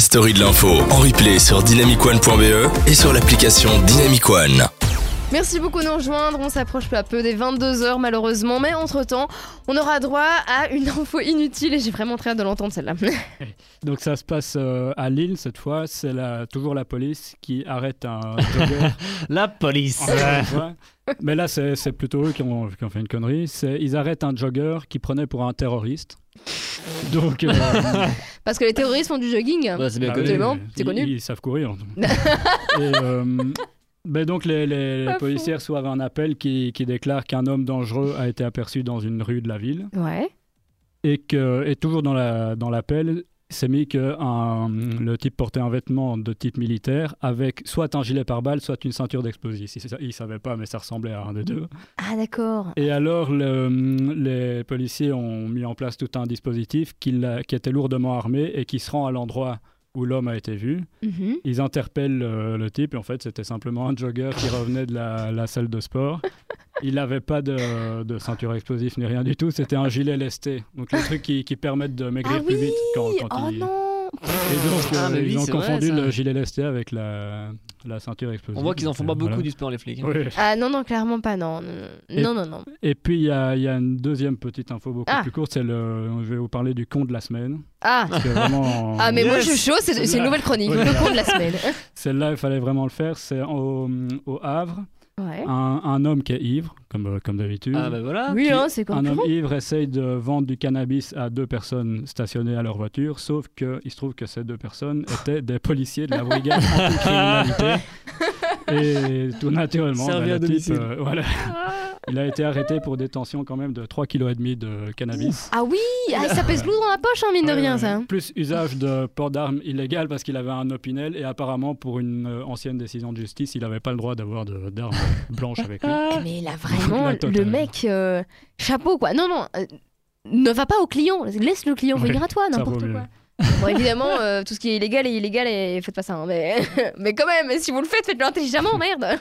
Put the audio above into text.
la story de l'info en replay sur dynamicone.be et sur l'application Dynamic One. Merci beaucoup de nous rejoindre. On s'approche peu à peu des 22h malheureusement, mais entre-temps, on aura droit à une info inutile et j'ai vraiment très hâte de l'entendre celle-là. Donc ça se passe euh, à Lille cette fois. C'est la- toujours la police qui arrête un jogger. La police. Ouais. Mais là, c'est c'est plutôt eux qui ont, qui ont fait une connerie. C'est- Ils arrêtent un jogger qui prenait pour un terroriste. Donc, euh, Parce que les terroristes font du jogging. Ouais, c'est bien bah connu. oui, Absolument, mais c'est ils- connu. Ils, savent courir. Et, euh, ben donc les, les- les Pas fou. policiers reçoivent un appel qui, qui déclare qu'un homme dangereux a été aperçu dans une rue de la ville Ouais. et que et toujours dans la dans l'appel c'est mis que un- le type portait un vêtement de type militaire avec soit un gilet pare-balles soit une ceinture d'explosifs. Il, il savait pas mais ça ressemblait à un des deux. Ah d'accord. Et alors, le- les policiers ont mis en place tout un dispositif qui, était lourdement armé et qui se rend à l'endroit où l'homme a été vu. Mhm. Ils interpellent euh, le type et en fait, c'était simplement un jogger qui revenait de la, la salle de sport. Il n'avait pas de, de ceinture explosive ni rien du tout, c'était un gilet lesté. Donc, les trucs qui, qui permettent de maigrir Ah plus oui vite quand, quand Oh il... non Et donc, Ah, euh, mais oui, ils ont vrai, confondu le gilet lesté avec la, la ceinture explosive. On voit qu'ils en font pas beaucoup voilà. du sport, les flics. hein. Oui. Ah non, non, clairement pas, non. Et- Non, non, non. Et puis, il y a, il y a une deuxième petite info beaucoup Ah. plus courte. C'est le, je vais vous parler du con de la semaine. Ah vraiment, ah mais moi je suis chaud, c'est c'est une nouvelle chronique, Oui. le con de la semaine. Celle-là, il fallait vraiment le faire. C'est au, au Havre, Un, un homme qui est ivre, comme, euh, comme d'habitude. Ah bah voilà. Oui, hein, c'est un homme ivre essaye de vendre du cannabis à deux personnes stationnées à leur voiture, sauf qu'il se trouve que ces deux personnes étaient des policiers de la brigade anticriminalité. Et tout naturellement, ben, le type, euh, voilà, il a été arrêté pour détention quand même de 3,5 kg de cannabis. Ah oui, ah, ça pèse lourd dans la poche, hein, mine de rien, ça. Plus usage de port d'armes illégal parce qu'il avait un opinel et apparemment pour une euh, ancienne décision de justice, il n'avait pas le droit d'avoir d'armes blanches avec lui. Eh, Mais là, vraiment, Le mec, euh, chapeau, quoi. Non, non, euh, ne va pas au client, laisse le client Ouais, venir à toi, n'importe quoi. Bon, évidemment, euh, tout ce qui est illégal est illégal et faites pas ça. hein, mais, mais quand même, si vous le faites, faites-le intelligemment, merde.